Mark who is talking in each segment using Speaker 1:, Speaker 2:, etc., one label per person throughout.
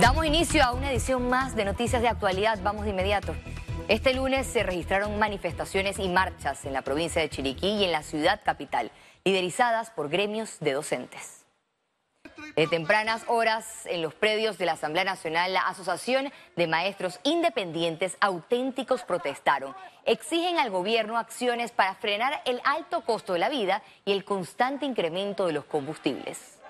Speaker 1: Damos inicio a una edición más de Noticias de Actualidad. Vamos de inmediato. Este lunes se registraron manifestaciones y marchas en la provincia de Chiriquí y en la ciudad capital, liderizadas por gremios de docentes. De tempranas horas, en los predios de la Asamblea Nacional, la Asociación de Maestros Independientes Auténticos protestaron. Exigen al gobierno acciones para frenar el alto costo de la vida y el constante incremento de los combustibles.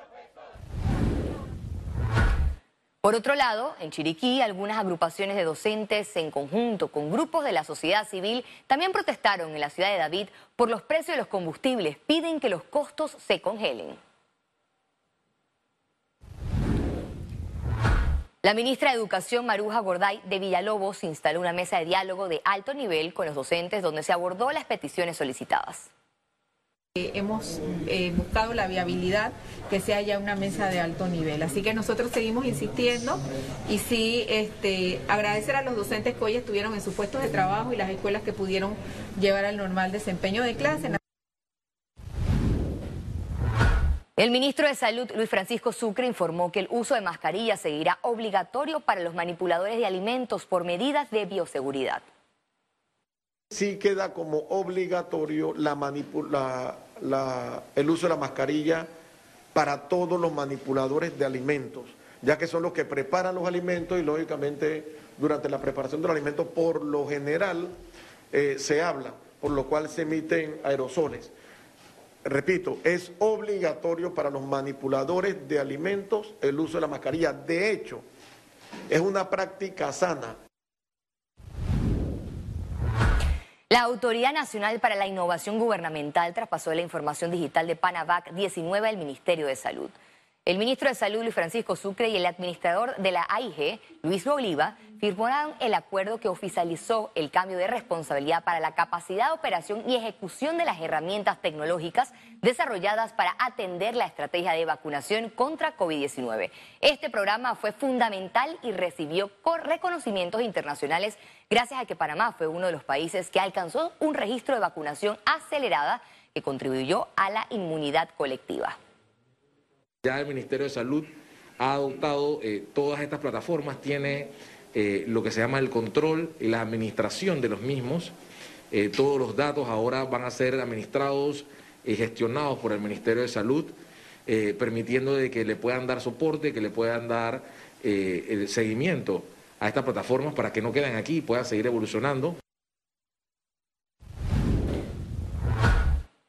Speaker 1: Por otro lado, en Chiriquí, algunas agrupaciones de docentes en conjunto con grupos de la sociedad civil también protestaron en la ciudad de David por los precios de los combustibles. Piden que los costos se congelen. La ministra de Educación, Maruja Gorday, de Villalobos, instaló una mesa de diálogo de alto nivel con los docentes donde se abordó las peticiones solicitadas.
Speaker 2: Hemos eh, buscado la viabilidad que se haya una mesa de alto nivel. Así que nosotros seguimos insistiendo y sí este, agradecer a los docentes que hoy estuvieron en sus puestos de trabajo y las escuelas que pudieron llevar al normal desempeño de clase.
Speaker 1: El ministro de Salud, Luis Francisco Sucre, informó que el uso de mascarillas seguirá obligatorio para los manipuladores de alimentos por medidas de bioseguridad
Speaker 3: sí queda como obligatorio el uso de la mascarilla para todos los manipuladores de alimentos, ya que son los que preparan los alimentos y lógicamente durante la preparación de los alimentos por lo general eh, se habla, por lo cual se emiten aerosoles. Repito, es obligatorio para los manipuladores de alimentos el uso de la mascarilla. De hecho, es una práctica sana.
Speaker 1: La Autoridad Nacional para la Innovación Gubernamental traspasó la información digital de Panavac 19 al Ministerio de Salud. El ministro de Salud, Luis Francisco Sucre, y el administrador de la AIG, Luis Oliva, firmaron el acuerdo que oficializó el cambio de responsabilidad para la capacidad de operación y ejecución de las herramientas tecnológicas desarrolladas para atender la estrategia de vacunación contra COVID-19. Este programa fue fundamental y recibió reconocimientos internacionales gracias a que Panamá fue uno de los países que alcanzó un registro de vacunación acelerada que contribuyó a la inmunidad colectiva.
Speaker 4: Ya el Ministerio de Salud ha adoptado eh, todas estas plataformas, tiene eh, lo que se llama el control y la administración de los mismos. Eh, todos los datos ahora van a ser administrados y gestionados por el Ministerio de Salud, permitiendo de que le puedan dar soporte, que le puedan dar el seguimiento a estas plataformas para que no queden aquí y puedan seguir evolucionando.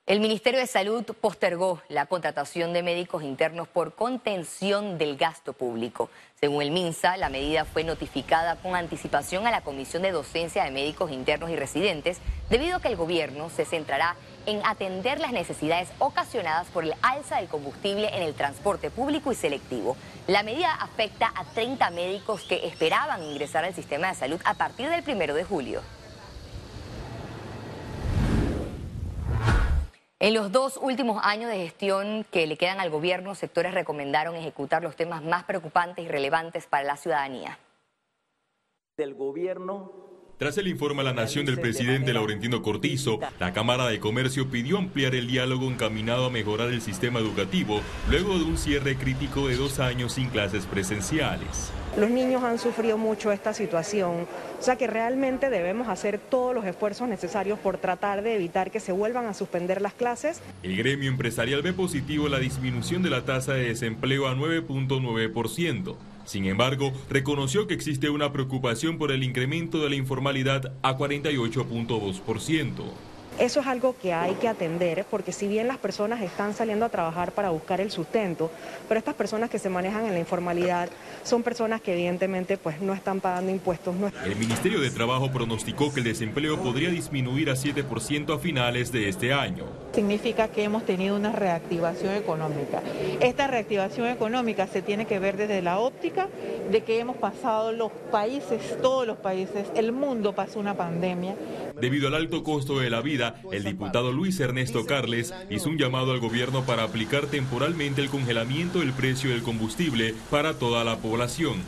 Speaker 1: El Ministerio de Salud postergó la contratación de médicos internos por contención del gasto público. Según el MINSA, la medida fue notificada con anticipación a la Comisión de Docencia de Médicos Internos y Residentes, debido a que el gobierno se centrará en atender las necesidades ocasionadas por el alza del combustible en el transporte público y selectivo. La medida afecta a 30 médicos que esperaban ingresar al sistema de salud a partir del primero de julio. En los dos últimos años de gestión que le quedan al gobierno, sectores recomendaron ejecutar los temas más preocupantes y relevantes para la ciudadanía.
Speaker 5: Del gobierno
Speaker 6: tras el informe a la Nación del presidente Laurentino Cortizo, la Cámara de Comercio pidió ampliar el diálogo encaminado a mejorar el sistema educativo luego de un cierre crítico de dos años sin clases presenciales.
Speaker 7: Los niños han sufrido mucho esta situación, o sea que realmente debemos hacer todos los esfuerzos necesarios por tratar de evitar que se vuelvan a suspender las clases.
Speaker 6: El gremio empresarial ve positivo la disminución de la tasa de desempleo a 9.9%. Sin embargo, reconoció que existe una preocupación por el incremento de la informalidad a 48.2%.
Speaker 7: Eso es algo que hay que atender porque si bien las personas están saliendo a trabajar para buscar el sustento, pero estas personas que se manejan en la informalidad son personas que evidentemente pues no están pagando impuestos.
Speaker 6: El Ministerio de Trabajo pronosticó que el desempleo podría disminuir a 7% a finales de este año.
Speaker 2: Significa que hemos tenido una reactivación económica. Esta reactivación económica se tiene que ver desde la óptica de que hemos pasado los países, todos los países, el mundo pasó una pandemia.
Speaker 6: Debido al alto costo de la vida, el diputado Luis Ernesto Carles hizo un llamado al gobierno para aplicar temporalmente el congelamiento del precio del combustible para toda la población.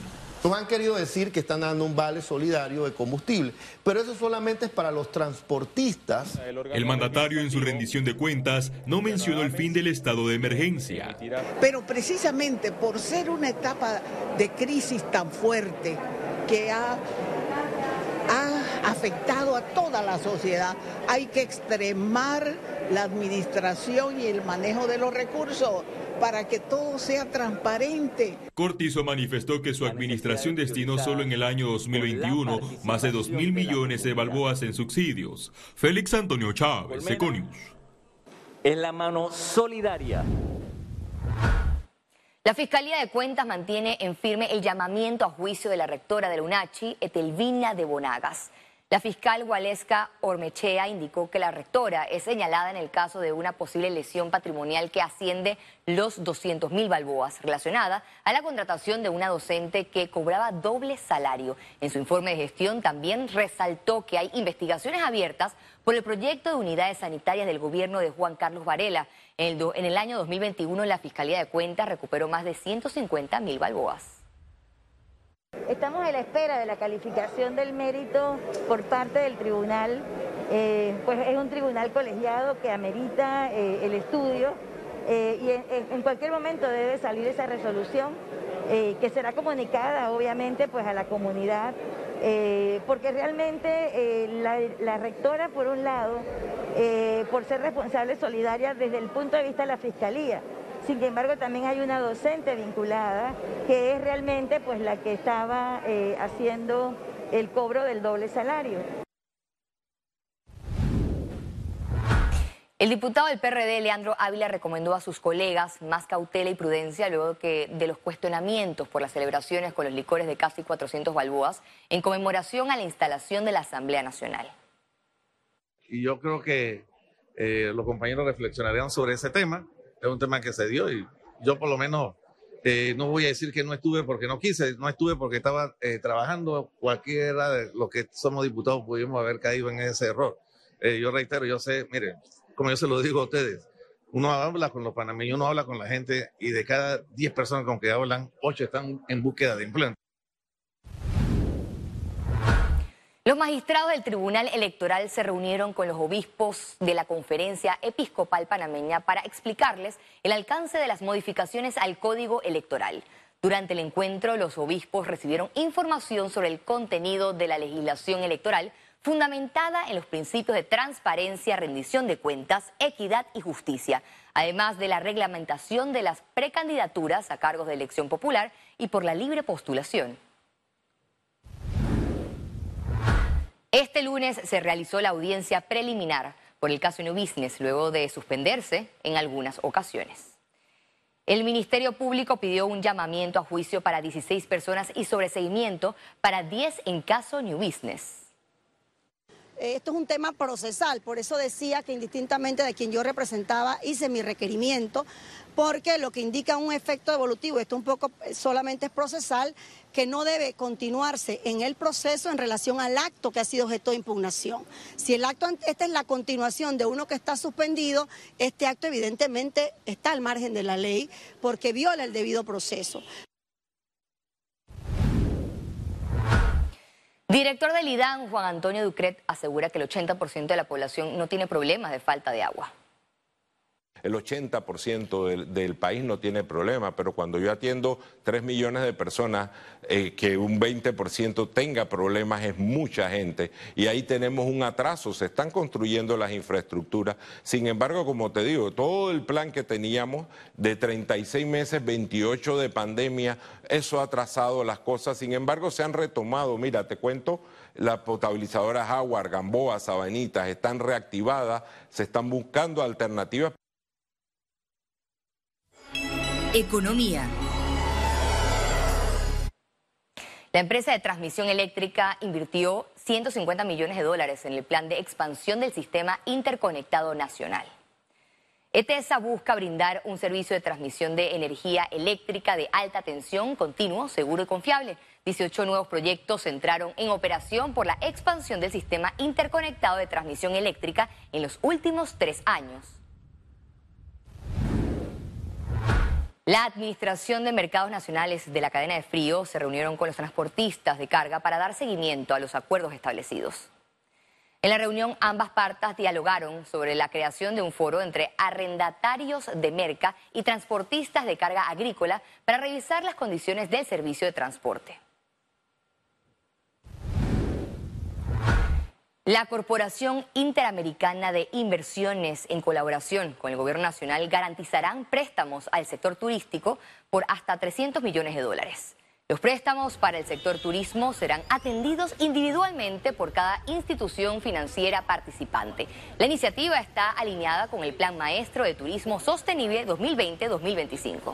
Speaker 8: Nos han querido decir que están dando un vale solidario de combustible, pero eso solamente es para los transportistas.
Speaker 6: El mandatario en su rendición de cuentas no mencionó el fin del estado de emergencia.
Speaker 9: Pero precisamente por ser una etapa de crisis tan fuerte que ha ha afectado a toda la sociedad. Hay que extremar la administración y el manejo de los recursos para que todo sea transparente.
Speaker 6: Cortizo manifestó que su administración destinó solo en el año 2021 más de 2 mil millones de balboas en subsidios. Félix Antonio Chávez, Econius.
Speaker 5: En la mano solidaria.
Speaker 1: La Fiscalía de Cuentas mantiene en firme el llamamiento a juicio de la rectora de la UNACHI, Etelvina de Bonagas. La fiscal Waleska Ormechea indicó que la rectora es señalada en el caso de una posible lesión patrimonial que asciende los 200 mil balboas relacionada a la contratación de una docente que cobraba doble salario. En su informe de gestión también resaltó que hay investigaciones abiertas por el proyecto de unidades sanitarias del gobierno de Juan Carlos Varela. En el, en el año 2021 la Fiscalía de Cuentas recuperó más de 150 mil balboas.
Speaker 10: Estamos a la espera de la calificación del mérito por parte del tribunal, eh, pues es un tribunal colegiado que amerita eh, el estudio eh, y en, cualquier momento debe salir esa resolución que será comunicada obviamente pues a la comunidad porque realmente la, la, rectora por un lado por ser responsable solidaria desde el punto de vista de la fiscalía sin embargo, también hay una docente vinculada que es realmente pues la que estaba eh, haciendo el cobro del doble salario.
Speaker 1: El diputado del PRD, Leandro Ávila, recomendó a sus colegas más cautela y prudencia luego que de los cuestionamientos por las celebraciones con los licores de casi 400 balboas en conmemoración a la instalación de la Asamblea Nacional.
Speaker 11: Y yo creo que eh, los compañeros reflexionarían sobre ese tema es un tema que se dio y yo por lo menos eh, no voy a decir que no estuve porque no quise, no estuve porque estaba eh, trabajando, cualquiera de los que somos diputados pudimos haber caído en ese error. Eh, yo reitero, yo sé, mire, como yo se lo digo a ustedes, uno habla con los panameños, uno habla con la gente y de cada 10 personas con que hablan, 8 están en búsqueda de empleo.
Speaker 1: Los magistrados del Tribunal Electoral se reunieron con los obispos de la Conferencia Episcopal Panameña para explicarles el alcance de las modificaciones al Código Electoral. Durante el encuentro, los obispos recibieron información sobre el contenido de la legislación electoral fundamentada en los principios de transparencia, rendición de cuentas, equidad y justicia, además de la reglamentación de las precandidaturas a cargos de elección popular y por la libre postulación. Este lunes se realizó la audiencia preliminar por el caso New Business, luego de suspenderse en algunas ocasiones. El Ministerio Público pidió un llamamiento a juicio para 16 personas y sobreseguimiento para 10 en caso New Business.
Speaker 12: Esto es un tema procesal, por eso decía que indistintamente de quien yo representaba hice mi requerimiento, porque lo que indica un efecto evolutivo, esto un poco eh, solamente es procesal, que no debe continuarse en el proceso en relación al acto que ha sido objeto de impugnación. Si el acto, esta es la continuación de uno que está suspendido, este acto evidentemente está al margen de la ley porque viola el debido proceso.
Speaker 1: Director del IDAN, Juan Antonio Ducret, asegura que el 80% de la población no tiene problemas de falta de agua
Speaker 13: el 80% del, del, país no tiene problema, pero cuando yo atiendo 3 millones de personas, eh, que un 20% tenga problemas es mucha gente y ahí tenemos un atraso, se están construyendo las infraestructuras. Sin embargo, como te digo, todo el plan que teníamos de 36 meses, 28 de pandemia, eso ha atrasado las cosas, sin embargo se han retomado, mira, te cuento, las potabilizadoras agua, Gamboa, Sabanitas están reactivadas, se están buscando alternativas.
Speaker 1: Economía. La empresa de transmisión eléctrica invirtió 150 millones de dólares en el plan de expansión del sistema interconectado nacional. ETESA busca brindar un servicio de transmisión de energía eléctrica de alta tensión, continuo, seguro y confiable. 18 nuevos proyectos entraron en operación por la expansión del sistema interconectado de transmisión eléctrica en los últimos tres años. La Administración de Mercados Nacionales de la cadena de frío se reunieron con los transportistas de carga para dar seguimiento a los acuerdos establecidos. En la reunión ambas partes dialogaron sobre la creación de un foro entre arrendatarios de merca y transportistas de carga agrícola para revisar las condiciones del servicio de transporte. La Corporación Interamericana de Inversiones, en colaboración con el Gobierno Nacional, garantizarán préstamos al sector turístico por hasta 300 millones de dólares. Los préstamos para el sector turismo serán atendidos individualmente por cada institución financiera participante. La iniciativa está alineada con el Plan Maestro de Turismo Sostenible 2020-2025.